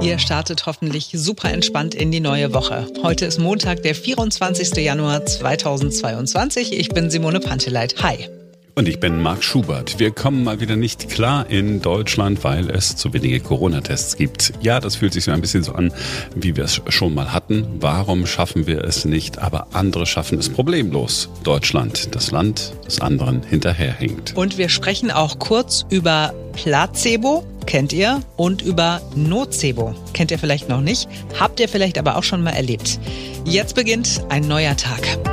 Ihr startet hoffentlich super entspannt in die neue Woche. Heute ist Montag, der 24. Januar 2022. Ich bin Simone Panteleit. Hi. Und ich bin Marc Schubert. Wir kommen mal wieder nicht klar in Deutschland, weil es zu wenige Corona-Tests gibt. Ja, das fühlt sich so ein bisschen so an, wie wir es schon mal hatten. Warum schaffen wir es nicht? Aber andere schaffen es problemlos. Deutschland, das Land des anderen hinterherhinkt. Und wir sprechen auch kurz über Placebo, kennt ihr, und über Nocebo. Kennt ihr vielleicht noch nicht, habt ihr vielleicht aber auch schon mal erlebt. Jetzt beginnt ein neuer Tag.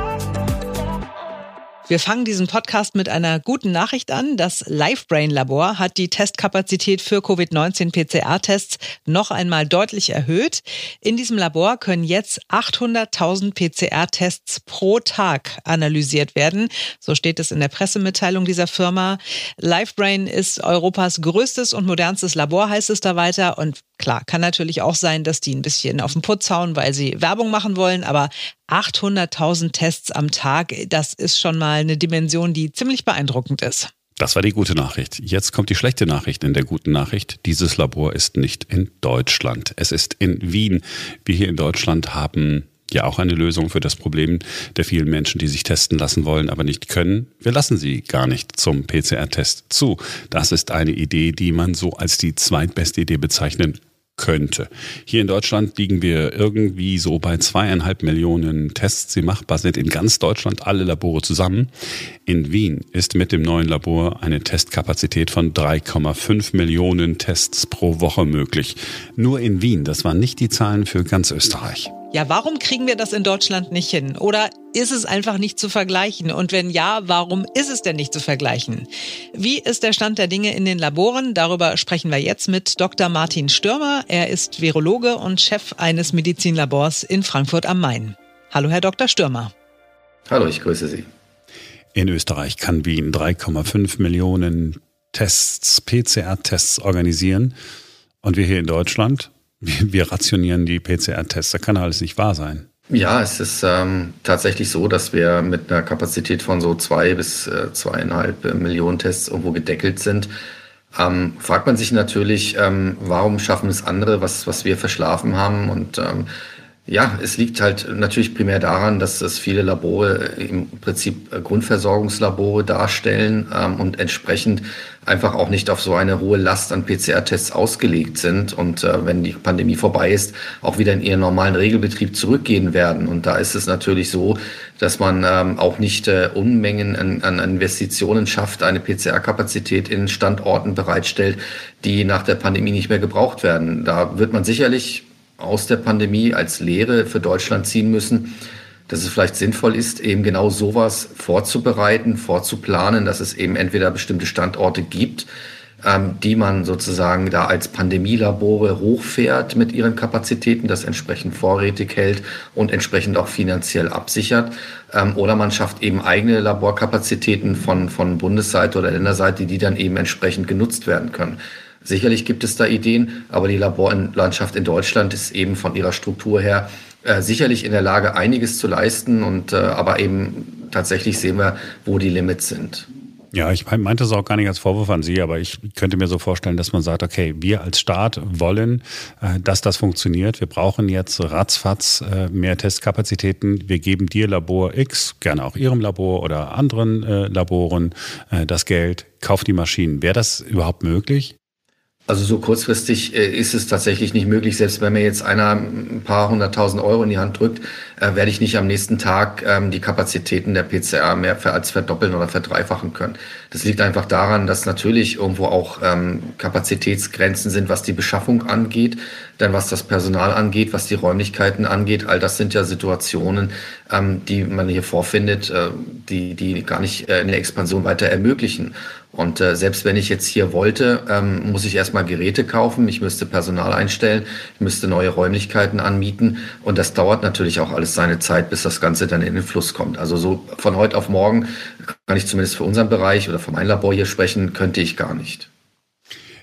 Wir fangen diesen Podcast mit einer guten Nachricht an. Das LifeBrain Labor hat die Testkapazität für Covid-19 PCR-Tests noch einmal deutlich erhöht. In diesem Labor können jetzt 800.000 PCR-Tests pro Tag analysiert werden. So steht es in der Pressemitteilung dieser Firma. LifeBrain ist Europas größtes und modernstes Labor, heißt es da weiter. Und klar, kann natürlich auch sein, dass die ein bisschen auf den Putz hauen, weil sie Werbung machen wollen. Aber 800.000 Tests am Tag, das ist schon mal eine Dimension, die ziemlich beeindruckend ist. Das war die gute Nachricht. Jetzt kommt die schlechte Nachricht in der guten Nachricht. Dieses Labor ist nicht in Deutschland. Es ist in Wien. Wir hier in Deutschland haben ja auch eine Lösung für das Problem der vielen Menschen, die sich testen lassen wollen, aber nicht können. Wir lassen sie gar nicht zum PCR-Test zu. Das ist eine Idee, die man so als die zweitbeste Idee bezeichnen könnte. Hier in Deutschland liegen wir irgendwie so bei zweieinhalb Millionen Tests, die machbar sind in ganz Deutschland, alle Labore zusammen. In Wien ist mit dem neuen Labor eine Testkapazität von 3,5 Millionen Tests pro Woche möglich. Nur in Wien, das waren nicht die Zahlen für ganz Österreich. Ja, warum kriegen wir das in Deutschland nicht hin? Oder ist es einfach nicht zu vergleichen? Und wenn ja, warum ist es denn nicht zu vergleichen? Wie ist der Stand der Dinge in den Laboren? Darüber sprechen wir jetzt mit Dr. Martin Stürmer. Er ist Virologe und Chef eines Medizinlabors in Frankfurt am Main. Hallo, Herr Dr. Stürmer. Hallo, ich grüße Sie. In Österreich kann Wien 3,5 Millionen Tests, PCR-Tests organisieren. Und wir hier in Deutschland wir, rationieren die PCR-Tests. Das kann alles nicht wahr sein. Ja, es ist ähm, tatsächlich so, dass wir mit einer Kapazität von so zwei bis äh, zweieinhalb äh, Millionen Tests irgendwo gedeckelt sind. Ähm, fragt man sich natürlich, ähm, warum schaffen es andere, was, was wir verschlafen haben? Und ähm, ja, es liegt halt natürlich primär daran, dass es viele Labore im Prinzip äh, Grundversorgungslabore darstellen ähm, und entsprechend einfach auch nicht auf so eine hohe Last an PCR-Tests ausgelegt sind und äh, wenn die Pandemie vorbei ist, auch wieder in ihren normalen Regelbetrieb zurückgehen werden. Und da ist es natürlich so, dass man ähm, auch nicht äh, Unmengen an, an Investitionen schafft, eine PCR-Kapazität in Standorten bereitstellt, die nach der Pandemie nicht mehr gebraucht werden. Da wird man sicherlich aus der Pandemie als Lehre für Deutschland ziehen müssen, dass es vielleicht sinnvoll ist, eben genau sowas vorzubereiten, vorzuplanen, dass es eben entweder bestimmte Standorte gibt, ähm, die man sozusagen da als Pandemielabore hochfährt mit ihren Kapazitäten, das entsprechend vorrätig hält und entsprechend auch finanziell absichert. Ähm, oder man schafft eben eigene Laborkapazitäten von, von Bundesseite oder Länderseite, die dann eben entsprechend genutzt werden können. Sicherlich gibt es da Ideen, aber die Laborlandschaft in Deutschland ist eben von ihrer Struktur her äh, sicherlich in der Lage, einiges zu leisten. Und äh, aber eben tatsächlich sehen wir, wo die Limits sind. Ja, ich meinte es auch gar nicht als Vorwurf an Sie, aber ich könnte mir so vorstellen, dass man sagt, okay, wir als Staat wollen, äh, dass das funktioniert. Wir brauchen jetzt ratzfatz äh, mehr Testkapazitäten. Wir geben dir Labor X, gerne auch Ihrem Labor oder anderen äh, Laboren, das Geld, kauf die Maschinen. Wäre das überhaupt möglich? Also so kurzfristig äh, ist es tatsächlich nicht möglich. Selbst wenn mir jetzt einer ein paar hunderttausend Euro in die Hand drückt, äh, werde ich nicht am nächsten Tag ähm, die Kapazitäten der PCR mehr als verdoppeln oder verdreifachen können. Das liegt einfach daran, dass natürlich irgendwo auch ähm, Kapazitätsgrenzen sind, was die Beschaffung angeht, dann was das Personal angeht, was die Räumlichkeiten angeht. All das sind ja Situationen, ähm, die man hier vorfindet, äh, die, die gar nicht eine Expansion weiter ermöglichen. Und äh, selbst wenn ich jetzt hier wollte, ähm, muss ich erstmal Geräte kaufen, ich müsste Personal einstellen, ich müsste neue Räumlichkeiten anmieten und das dauert natürlich auch alles seine Zeit, bis das Ganze dann in den Fluss kommt. Also so von heute auf morgen kann ich zumindest für unseren Bereich oder für mein Labor hier sprechen, könnte ich gar nicht.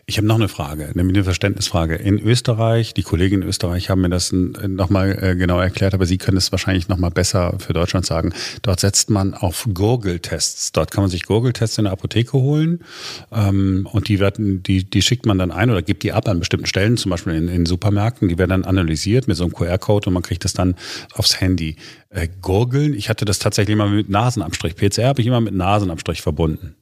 Ich habe noch eine Frage, nämlich eine Verständnisfrage. In Österreich, die Kollegen in Österreich haben mir das nochmal äh, genau erklärt, aber Sie können es wahrscheinlich nochmal besser für Deutschland sagen. Dort setzt man auf Gurgeltests. Dort kann man sich Gurgeltests in der Apotheke holen ähm, und die werden, die, die schickt man dann ein oder gibt die ab an bestimmten Stellen, zum Beispiel in, in Supermärkten. Die werden dann analysiert mit so einem QR-Code und man kriegt das dann aufs Handy. Äh, Gurgeln, ich hatte das tatsächlich mal mit Nasenabstrich. PCR habe ich immer mit Nasenabstrich verbunden.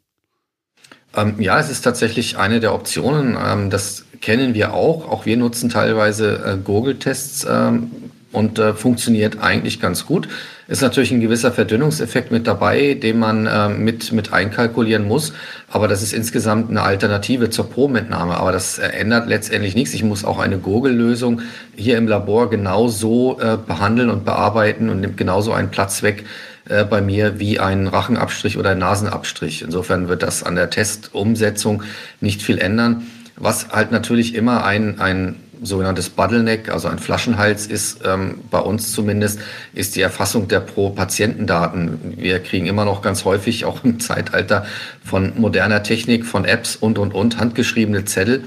Ähm, ja, es ist tatsächlich eine der Optionen. Ähm, das kennen wir auch. Auch wir nutzen teilweise äh, Gurgeltests ähm, und äh, funktioniert eigentlich ganz gut. Ist natürlich ein gewisser Verdünnungseffekt mit dabei, den man äh, mit, mit einkalkulieren muss. Aber das ist insgesamt eine Alternative zur Probenentnahme. Aber das äh, ändert letztendlich nichts. Ich muss auch eine Gurgellösung hier im Labor genauso äh, behandeln und bearbeiten und nimmt genauso einen Platz weg, äh, bei mir wie ein Rachenabstrich oder ein Nasenabstrich. Insofern wird das an der Testumsetzung nicht viel ändern. Was halt natürlich immer ein, ein sogenanntes Bottleneck, also ein Flaschenhals ist, ähm, bei uns zumindest, ist die Erfassung der Pro-Patientendaten. Wir kriegen immer noch ganz häufig, auch im Zeitalter von moderner Technik, von Apps und, und, und, handgeschriebene Zettel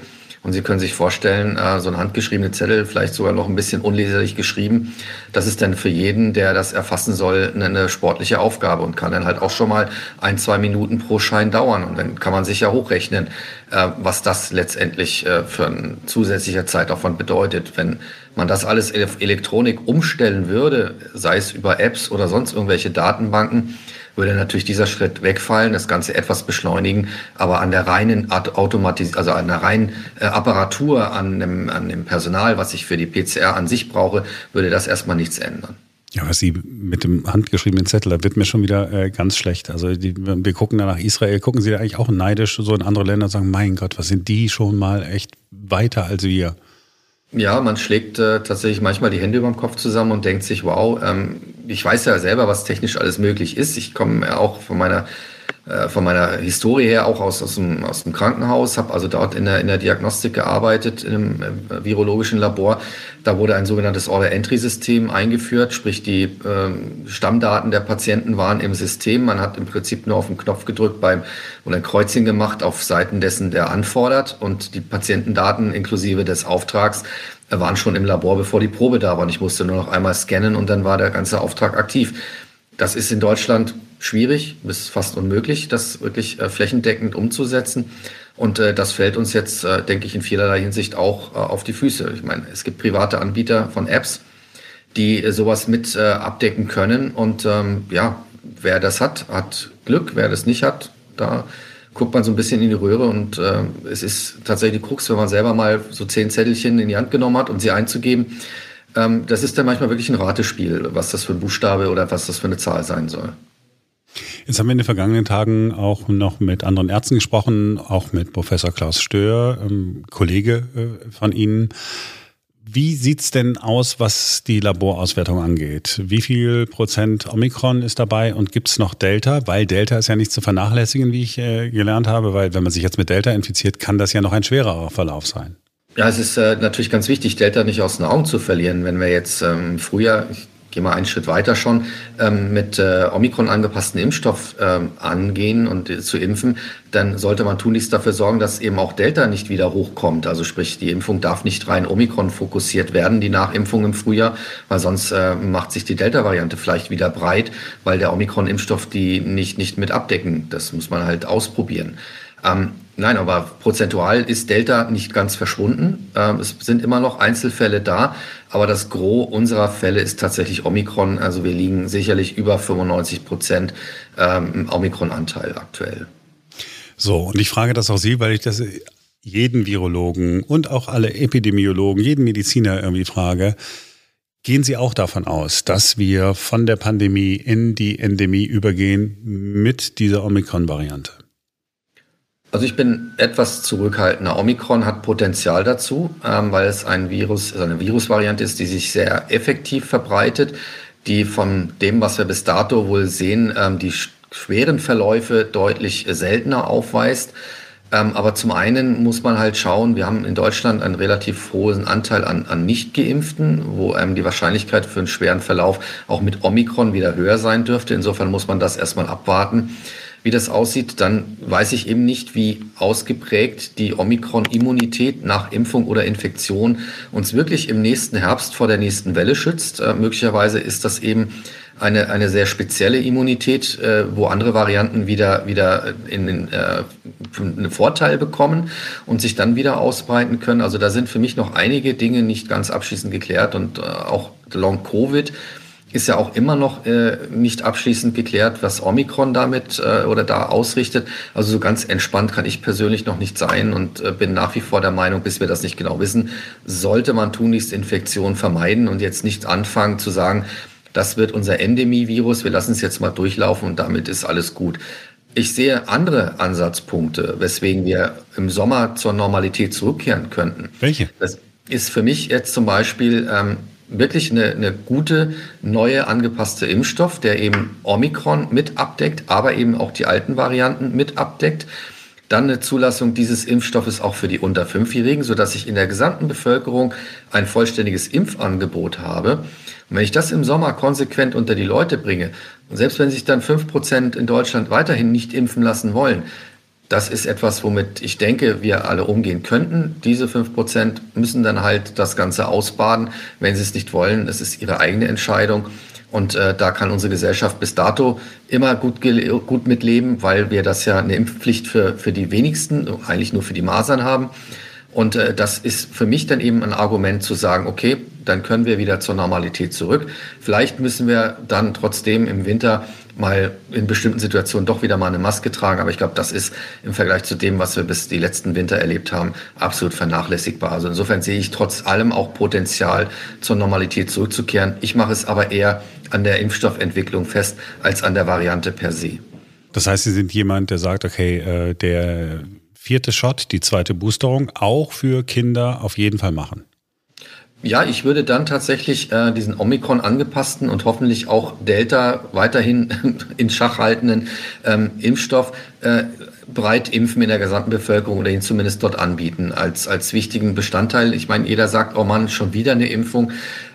und Sie können sich vorstellen, äh, so ein handgeschriebene Zettel, vielleicht sogar noch ein bisschen unleserlich geschrieben, das ist dann für jeden, der das erfassen soll, eine sportliche Aufgabe und kann dann halt auch schon mal ein, zwei Minuten pro Schein dauern. Und dann kann man sich ja hochrechnen, äh, was das letztendlich äh, für ein zusätzlicher Zeitaufwand bedeutet. Wenn man das alles auf Elektronik umstellen würde, sei es über Apps oder sonst irgendwelche Datenbanken, würde natürlich dieser Schritt wegfallen, das Ganze etwas beschleunigen, aber an der reinen Automatis also an der reinen äh, Apparatur, an dem, an dem Personal, was ich für die PCR an sich brauche, würde das erstmal nichts ändern. Ja, was Sie mit dem handgeschriebenen Zettel, da wird mir schon wieder äh, ganz schlecht. Also die, wir gucken da nach Israel, gucken Sie da eigentlich auch neidisch so in andere Länder und sagen, mein Gott, was sind die schon mal echt weiter als wir? Ja, man schlägt äh, tatsächlich manchmal die Hände über dem Kopf zusammen und denkt sich, wow, ähm, ich weiß ja selber, was technisch alles möglich ist. Ich komme ja auch von meiner äh, von meiner Historie her auch aus, aus, dem, aus dem Krankenhaus, habe also dort in der, in der Diagnostik gearbeitet, in einem äh, virologischen Labor. Da wurde ein sogenanntes Order-Entry-System eingeführt, sprich die äh, Stammdaten der Patienten waren im System. Man hat im Prinzip nur auf den Knopf gedrückt beim, und ein Kreuzchen gemacht auf Seiten dessen, der anfordert und die Patientendaten inklusive des Auftrags waren schon im Labor, bevor die Probe da war. Und ich musste nur noch einmal scannen und dann war der ganze Auftrag aktiv. Das ist in Deutschland schwierig, bis fast unmöglich, das wirklich äh, flächendeckend umzusetzen. Und äh, das fällt uns jetzt, äh, denke ich, in vielerlei Hinsicht auch auf die Füße. Ich meine, es gibt private Anbieter von Apps, die sowas mit abdecken können. Und ähm, ja, wer das hat, hat Glück. Wer das nicht hat, da guckt man so ein bisschen in die Röhre. Und es ist tatsächlich die Krux, wenn man selber mal so zehn Zettelchen in die Hand genommen hat und sie einzugeben. Ähm, das ist dann manchmal wirklich ein Ratespiel, was das für ein Buchstabe oder was das für eine Zahl sein soll. Jetzt haben wir in den vergangenen Tagen auch noch mit anderen Ärzten gesprochen, auch mit Professor Klaus Stör, ähm, Kollege äh, von Ihnen. Wie sieht's denn aus, was die Laborauswertung angeht? Wie viel Prozent Omikron ist dabei und gibt's noch Delta? Weil Delta ist ja nicht zu vernachlässigen, wie ich äh, gelernt habe, weil wenn man sich jetzt mit Delta infiziert, kann das ja noch ein schwererer Verlauf sein. Ja, es ist äh, natürlich ganz wichtig, Delta nicht aus den Augen zu verlieren. Wenn wir jetzt ähm, früher, ich gehe mal einen Schritt weiter schon, ähm, mit äh, Omikron angepassten Impfstoff ähm, angehen und äh, zu impfen, dann sollte man tunlichst dafür sorgen, dass eben auch Delta nicht wieder hochkommt. Also sprich, die Impfung darf nicht rein Omikron fokussiert werden, die Nachimpfung im Frühjahr, weil sonst äh, macht sich die Delta-Variante vielleicht wieder breit, weil der Omikron-Impfstoff die nicht, nicht mit abdecken. Das muss man halt ausprobieren. Ähm, nein, aber prozentual ist Delta nicht ganz verschwunden. Ähm, es sind immer noch Einzelfälle da, aber das Gros unserer Fälle ist tatsächlich Omikron. Also wir liegen sicherlich über 95 Prozent ähm, Omikron-Anteil aktuell. So, und ich frage das auch Sie, weil ich das jeden Virologen und auch alle Epidemiologen, jeden Mediziner irgendwie frage. Gehen Sie auch davon aus, dass wir von der Pandemie in die Endemie übergehen mit dieser Omikron-Variante? Also ich bin etwas zurückhaltender. Omikron hat Potenzial dazu, ähm, weil es ein Virus, also eine Virusvariante ist, die sich sehr effektiv verbreitet, die von dem, was wir bis dato wohl sehen, ähm, die schweren Verläufe deutlich seltener aufweist. Ähm, aber zum einen muss man halt schauen, wir haben in Deutschland einen relativ hohen Anteil an, an Nicht-Geimpften, wo ähm, die Wahrscheinlichkeit für einen schweren Verlauf auch mit Omikron wieder höher sein dürfte. Insofern muss man das erstmal abwarten wie das aussieht, dann weiß ich eben nicht, wie ausgeprägt die Omikron-Immunität nach Impfung oder Infektion uns wirklich im nächsten Herbst vor der nächsten Welle schützt. Äh, möglicherweise ist das eben eine, eine sehr spezielle Immunität, äh, wo andere Varianten wieder, wieder in den, äh, einen Vorteil bekommen und sich dann wieder ausbreiten können. Also da sind für mich noch einige Dinge nicht ganz abschließend geklärt und äh, auch Long Covid ist ja auch immer noch äh, nicht abschließend geklärt, was Omikron damit äh, oder da ausrichtet. Also so ganz entspannt kann ich persönlich noch nicht sein und äh, bin nach wie vor der Meinung, bis wir das nicht genau wissen, sollte man tunlichst Infektionen vermeiden und jetzt nicht anfangen zu sagen, das wird unser Endemie-Virus, wir lassen es jetzt mal durchlaufen und damit ist alles gut. Ich sehe andere Ansatzpunkte, weswegen wir im Sommer zur Normalität zurückkehren könnten. Welche? Das ist für mich jetzt zum Beispiel ähm, wirklich eine, eine gute, neue, angepasste Impfstoff, der eben Omikron mit abdeckt, aber eben auch die alten Varianten mit abdeckt. Dann eine Zulassung dieses Impfstoffes auch für die unter Fünfjährigen, sodass ich in der gesamten Bevölkerung ein vollständiges Impfangebot habe. Und wenn ich das im Sommer konsequent unter die Leute bringe, und selbst wenn sich dann fünf Prozent in Deutschland weiterhin nicht impfen lassen wollen, das ist etwas, womit ich denke, wir alle umgehen könnten. Diese fünf Prozent müssen dann halt das Ganze ausbaden. Wenn sie es nicht wollen, es ist ihre eigene Entscheidung. Und äh, da kann unsere Gesellschaft bis dato immer gut, gut mitleben, weil wir das ja eine Impfpflicht für, für die wenigsten, eigentlich nur für die Masern haben. Und äh, das ist für mich dann eben ein Argument zu sagen, okay, dann können wir wieder zur Normalität zurück. Vielleicht müssen wir dann trotzdem im Winter mal in bestimmten Situationen doch wieder mal eine Maske tragen. Aber ich glaube, das ist im Vergleich zu dem, was wir bis die letzten Winter erlebt haben, absolut vernachlässigbar. Also insofern sehe ich trotz allem auch Potenzial, zur Normalität zurückzukehren. Ich mache es aber eher an der Impfstoffentwicklung fest als an der Variante per se. Das heißt, Sie sind jemand, der sagt, okay, äh, der vierte Shot, die zweite Boosterung, auch für Kinder auf jeden Fall machen? Ja, ich würde dann tatsächlich äh, diesen Omikron angepassten und hoffentlich auch Delta weiterhin in Schach haltenden ähm, Impfstoff äh, breit impfen in der gesamten Bevölkerung oder ihn zumindest dort anbieten als, als wichtigen Bestandteil. Ich meine, jeder sagt, oh Mann, schon wieder eine Impfung.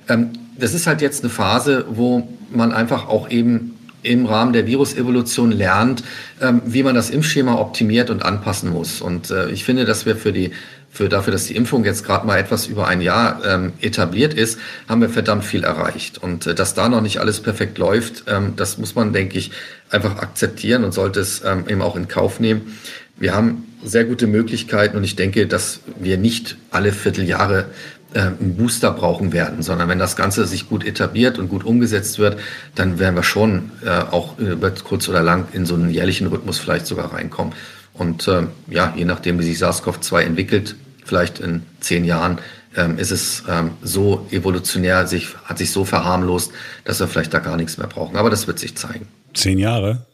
Ähm, das ist halt jetzt eine Phase, wo man einfach auch eben im Rahmen der Virusevolution lernt, ähm, wie man das Impfschema optimiert und anpassen muss. Und äh, ich finde, dass wir für die für dafür, dass die Impfung jetzt gerade mal etwas über ein Jahr ähm, etabliert ist, haben wir verdammt viel erreicht. Und äh, dass da noch nicht alles perfekt läuft, ähm, das muss man, denke ich, einfach akzeptieren und sollte es ähm, eben auch in Kauf nehmen. Wir haben sehr gute Möglichkeiten und ich denke, dass wir nicht alle Vierteljahre äh, einen Booster brauchen werden, sondern wenn das Ganze sich gut etabliert und gut umgesetzt wird, dann werden wir schon äh, auch über kurz oder lang in so einen jährlichen Rhythmus vielleicht sogar reinkommen. Und äh, ja, je nachdem, wie sich SARS-CoV-2 entwickelt, vielleicht in zehn Jahren, ähm, ist es ähm, so evolutionär, sich, hat sich so verharmlost, dass wir vielleicht da gar nichts mehr brauchen. Aber das wird sich zeigen. Zehn Jahre?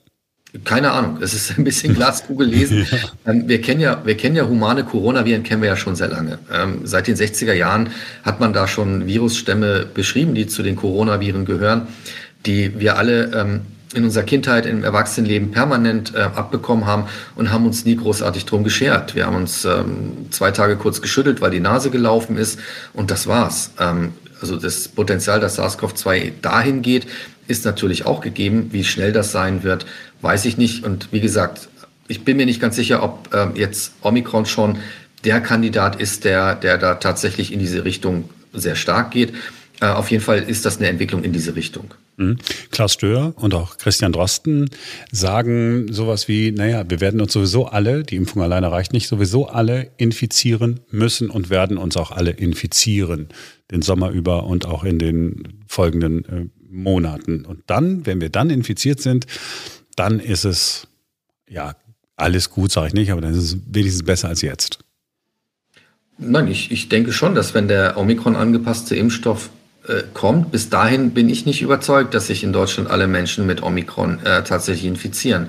Keine Ahnung, es ist ein bisschen Glaskugel lesen. ja. Ähm, wir, kennen ja, wir kennen ja humane Coronaviren, kennen wir ja schon sehr lange. Ähm, seit den 60er Jahren hat man da schon Virusstämme beschrieben, die zu den Coronaviren gehören, die wir alle ähm, in unserer Kindheit, im Erwachsenenleben permanent äh, abbekommen haben und haben uns nie großartig drum geschert. Wir haben uns ähm, zwei Tage kurz geschüttelt, weil die Nase gelaufen ist und das war's. Ähm, also das Potenzial, dass SARS-CoV-2 dahin geht, ist natürlich auch gegeben. Wie schnell das sein wird, weiß ich nicht. Und wie gesagt, ich bin mir nicht ganz sicher, ob ähm, jetzt Omikron schon der Kandidat ist, der, der da tatsächlich in diese Richtung sehr stark geht. Äh, auf jeden Fall ist das eine Entwicklung in diese Richtung. Mhm. Klaus Stör und auch Christian Drosten sagen sowas wie, naja, wir werden uns sowieso alle, die Impfung alleine reicht nicht, sowieso alle infizieren müssen und werden uns auch alle infizieren, den Sommer über und auch in den folgenden äh, Monaten. Und dann, wenn wir dann infiziert sind, dann ist es, ja, alles gut, sage ich nicht, aber dann ist es wenigstens besser als jetzt. Nein, ich, ich denke schon, dass wenn der Omikron angepasste Impfstoff äh, kommt. Bis dahin bin ich nicht überzeugt, dass sich in Deutschland alle Menschen mit Omikron äh, tatsächlich infizieren.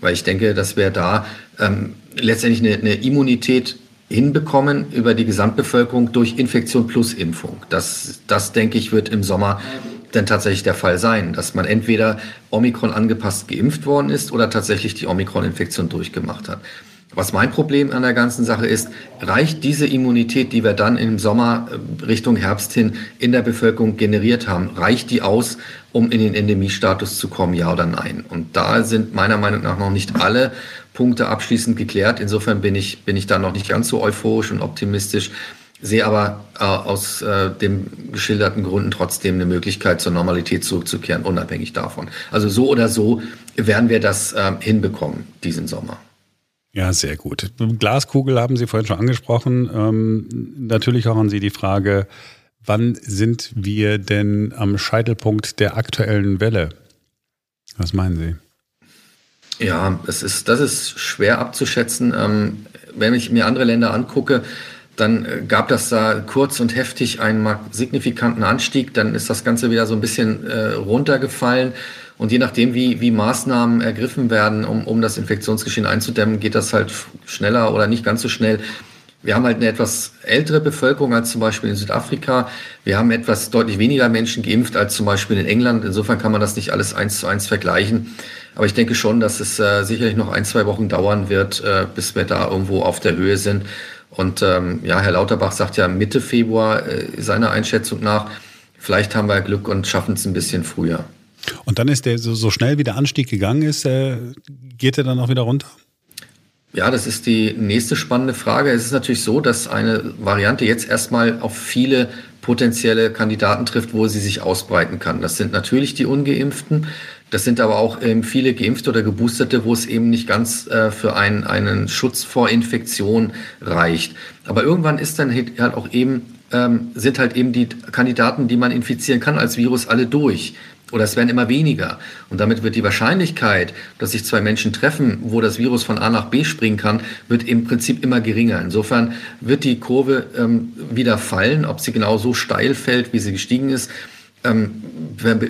Weil ich denke, dass wir da ähm, letztendlich eine, eine Immunität hinbekommen über die Gesamtbevölkerung durch Infektion plus Impfung. Das, das denke ich, wird im Sommer dann tatsächlich der Fall sein, dass man entweder Omikron angepasst geimpft worden ist oder tatsächlich die Omikron-Infektion durchgemacht hat. Was mein Problem an der ganzen Sache ist, reicht diese Immunität, die wir dann im Sommer äh, Richtung Herbst hin in der Bevölkerung generiert haben, reicht die aus, um in den Endemiestatus zu kommen, ja oder nein? Und da sind meiner Meinung nach noch nicht alle Punkte abschließend geklärt. Insofern bin ich, bin ich da noch nicht ganz so euphorisch und optimistisch, sehe aber äh, aus äh, den geschilderten Gründen trotzdem eine Möglichkeit, zur Normalität zurückzukehren, unabhängig davon. Also so oder so werden wir das äh, hinbekommen diesen Sommer. Ja, sehr gut. Glaskugel haben Sie vorhin schon angesprochen. Ähm, natürlich auch an Sie die Frage, wann sind wir denn am Scheitelpunkt der aktuellen Welle? Was meinen Sie? Ja, das ist, das ist schwer abzuschätzen. Ähm, wenn ich mir andere Länder angucke, dann äh, gab das da kurz und heftig einen signifikanten Anstieg. Dann ist das Ganze wieder so ein bisschen äh, runtergefallen. Und je nachdem, wie, wie Maßnahmen ergriffen werden, um, um das Infektionsgeschehen einzudämmen, geht das halt schneller oder nicht ganz so schnell. Wir haben halt eine etwas ältere Bevölkerung als zum Beispiel in Südafrika. Wir haben etwas deutlich weniger Menschen geimpft als zum Beispiel in England. Insofern kann man das nicht alles eins zu eins vergleichen. Aber ich denke schon, dass es äh, sicherlich noch ein, zwei Wochen dauern wird, äh, bis wir da irgendwo auf der Höhe sind. Und ähm, ja, Herr Lauterbach sagt ja Mitte Februar äh, seiner Einschätzung nach. Vielleicht haben wir Glück und schaffen es ein bisschen früher. Und dann ist der so, so schnell wie der Anstieg gegangen ist, äh, geht er dann auch wieder runter? Ja, das ist die nächste spannende Frage. Es ist natürlich so, dass eine Variante jetzt erstmal auf viele potenzielle Kandidaten trifft, wo sie sich ausbreiten kann. Das sind natürlich die ungeimpften. Das sind aber auch ähm, viele Geimpfte oder Geboosterte, wo es eben nicht ganz äh, für einen, einen Schutz vor Infektion reicht. Aber irgendwann ist dann halt auch eben, ähm, sind halt eben die Kandidaten, die man infizieren kann als Virus, alle durch oder es werden immer weniger. Und damit wird die Wahrscheinlichkeit, dass sich zwei Menschen treffen, wo das Virus von A nach B springen kann, wird im Prinzip immer geringer. Insofern wird die Kurve ähm, wieder fallen. Ob sie genau so steil fällt, wie sie gestiegen ist, ähm,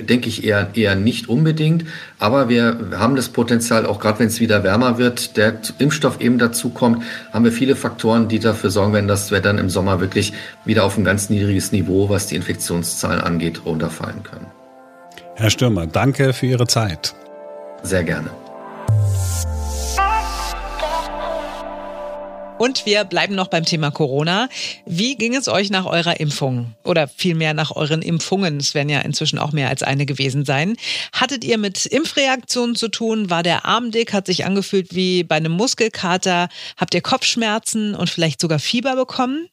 denke ich eher, eher nicht unbedingt. Aber wir haben das Potenzial, auch gerade wenn es wieder wärmer wird, der Impfstoff eben dazu kommt, haben wir viele Faktoren, die dafür sorgen werden, dass wir dann im Sommer wirklich wieder auf ein ganz niedriges Niveau, was die Infektionszahlen angeht, runterfallen können. Herr Stürmer, danke für Ihre Zeit. Sehr gerne. Und wir bleiben noch beim Thema Corona. Wie ging es euch nach eurer Impfung? Oder vielmehr nach euren Impfungen? Es werden ja inzwischen auch mehr als eine gewesen sein. Hattet ihr mit Impfreaktionen zu tun? War der Arm dick? Hat sich angefühlt wie bei einem Muskelkater? Habt ihr Kopfschmerzen und vielleicht sogar Fieber bekommen?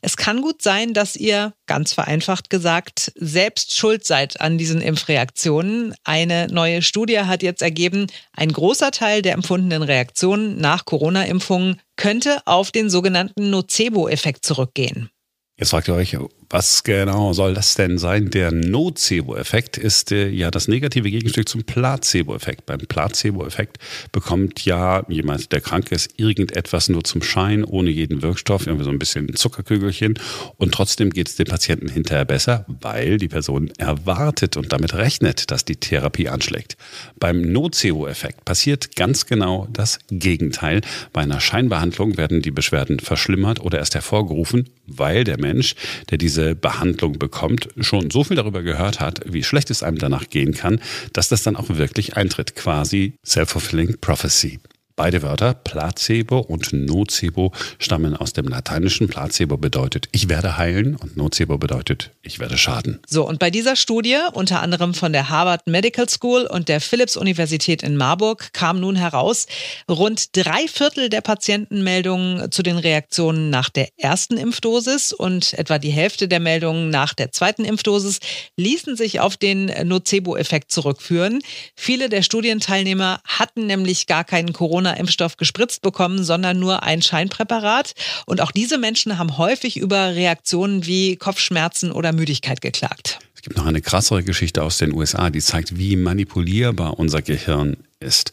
Es kann gut sein, dass ihr, ganz vereinfacht gesagt, selbst schuld seid an diesen Impfreaktionen. Eine neue Studie hat jetzt ergeben, ein großer Teil der empfundenen Reaktionen nach Corona-Impfungen könnte auf den sogenannten Nocebo-Effekt zurückgehen. Jetzt fragt ihr euch, was genau soll das denn sein? Der Nocebo-Effekt ist äh, ja das negative Gegenstück zum Placebo-Effekt. Beim Placebo-Effekt bekommt ja jemand, der krank ist, irgendetwas nur zum Schein, ohne jeden Wirkstoff, irgendwie so ein bisschen Zuckerkügelchen. Und trotzdem geht es dem Patienten hinterher besser, weil die Person erwartet und damit rechnet, dass die Therapie anschlägt. Beim Nocebo-Effekt passiert ganz genau das Gegenteil. Bei einer Scheinbehandlung werden die Beschwerden verschlimmert oder erst hervorgerufen, weil der Mensch, der diese diese Behandlung bekommt, schon so viel darüber gehört hat, wie schlecht es einem danach gehen kann, dass das dann auch wirklich eintritt. Quasi self-fulfilling prophecy. Beide Wörter, Placebo und Nocebo, stammen aus dem Lateinischen. Placebo bedeutet, ich werde heilen und Nocebo bedeutet, ich werde schaden. So, und bei dieser Studie, unter anderem von der Harvard Medical School und der Philipps-Universität in Marburg, kam nun heraus, rund drei Viertel der Patientenmeldungen zu den Reaktionen nach der ersten Impfdosis und etwa die Hälfte der Meldungen nach der zweiten Impfdosis ließen sich auf den Nocebo-Effekt zurückführen. Viele der Studienteilnehmer hatten nämlich gar keinen Corona Corona-Impfstoff gespritzt bekommen, sondern nur ein Scheinpräparat. Und auch diese Menschen haben häufig über Reaktionen wie Kopfschmerzen oder Müdigkeit geklagt. Es gibt noch eine krassere Geschichte aus den USA, die zeigt, wie manipulierbar unser Gehirn ist.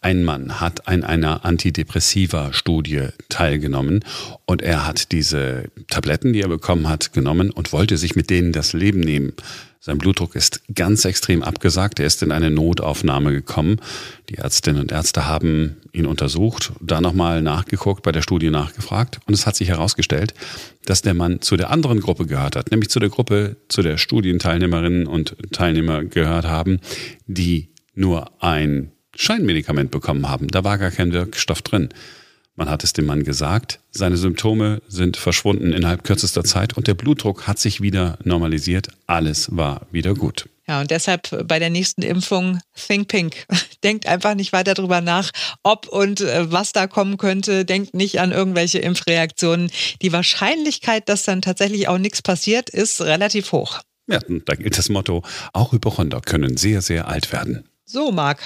Ein Mann hat an einer Antidepressiva-Studie teilgenommen und er hat diese Tabletten, die er bekommen hat, genommen und wollte sich mit denen das Leben nehmen. Sein Blutdruck ist ganz extrem abgesagt. Er ist in eine Notaufnahme gekommen. Die Ärztinnen und Ärzte haben ihn untersucht, da nochmal nachgeguckt, bei der Studie nachgefragt. Und es hat sich herausgestellt, dass der Mann zu der anderen Gruppe gehört hat, nämlich zu der Gruppe, zu der Studienteilnehmerinnen und Teilnehmer gehört haben, die nur ein Scheinmedikament bekommen haben. Da war gar kein Wirkstoff drin. Man hat es dem Mann gesagt, seine Symptome sind verschwunden innerhalb kürzester Zeit und der Blutdruck hat sich wieder normalisiert. Alles war wieder gut. Ja, und deshalb bei der nächsten Impfung Think Pink. Denkt einfach nicht weiter drüber nach, ob und äh, was da kommen könnte. Denkt nicht an irgendwelche Impfreaktionen. Die Wahrscheinlichkeit, dass dann tatsächlich auch nichts passiert, ist relativ hoch. Ja, da gilt das Motto, auch Hypochonder können sehr, sehr alt werden. So, Marc.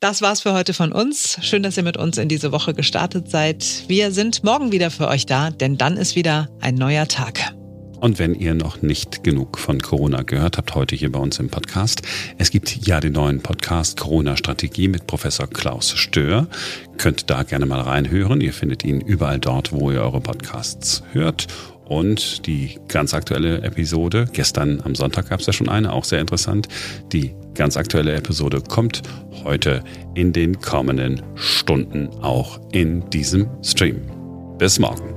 Das war's für heute von uns. Schön, dass ihr mit uns in diese Woche gestartet seid. Wir sind morgen wieder für euch da, denn dann ist wieder ein neuer Tag. Und wenn ihr noch nicht genug von Corona gehört habt, heute hier bei uns im Podcast, es gibt ja den neuen Podcast Corona-Strategie mit Professor Klaus Stör. Könnt da gerne mal reinhören. Ihr findet ihn überall dort, wo ihr eure Podcasts hört. Und die ganz aktuelle Episode, gestern am Sonntag gab es ja schon eine, auch sehr interessant. Die ganz aktuelle Episode kommt heute in den kommenden Stunden auch in diesem Stream. Bis morgen.